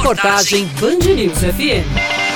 Reportagem Band News FM.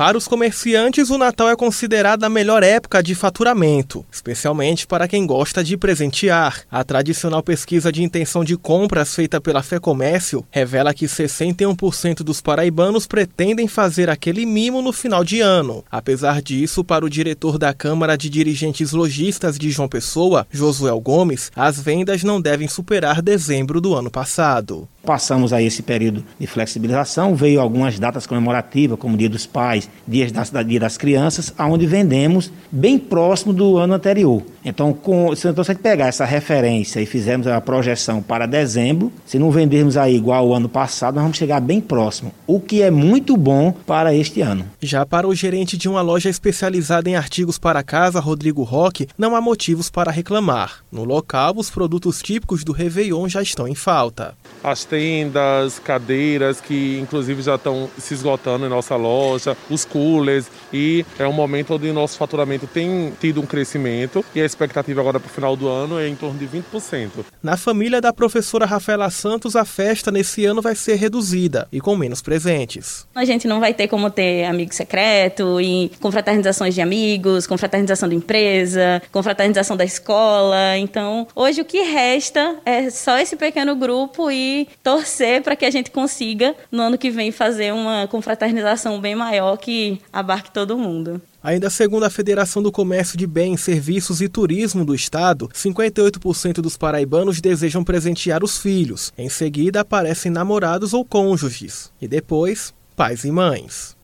Para os comerciantes, o Natal é considerada a melhor época de faturamento, especialmente para quem gosta de presentear. A tradicional pesquisa de intenção de compras feita pela FEComércio revela que 61% dos paraibanos pretendem fazer aquele mimo no final de ano. Apesar disso, para o diretor da Câmara de Dirigentes Logistas de João Pessoa, Josuel Gomes, as vendas não devem superar dezembro do ano passado. Passamos aí esse período de flexibilização, veio algumas datas comemorativas, como Dia dos Pais, Dia das, Dia das Crianças, aonde vendemos bem próximo do ano anterior. Então, com, se você pegar essa referência e fizermos a projeção para dezembro, se não vendermos aí igual ao ano passado, nós vamos chegar bem próximo, o que é muito bom para este ano. Já para o gerente de uma loja especializada em artigos para casa, Rodrigo Roque, não há motivos para reclamar. No local, os produtos típicos do Réveillon já estão em falta. As tendas, cadeiras que inclusive já estão se esgotando em nossa loja, os coolers e é um momento onde o nosso faturamento tem tido um crescimento e a expectativa agora para o final do ano é em torno de 20%. Na família da professora Rafaela Santos, a festa nesse ano vai ser reduzida e com menos presentes. A gente não vai ter como ter amigo secreto e confraternizações de amigos, confraternização de empresa, confraternização da escola. Então, hoje o que resta é só esse pequeno grupo e torcer para que a gente consiga no ano que vem fazer uma confraternização bem maior que abarque todo mundo. Ainda segundo a Federação do Comércio de Bens, Serviços e Turismo do Estado, 58% dos paraibanos desejam presentear os filhos. Em seguida aparecem namorados ou cônjuges. E depois, pais e mães.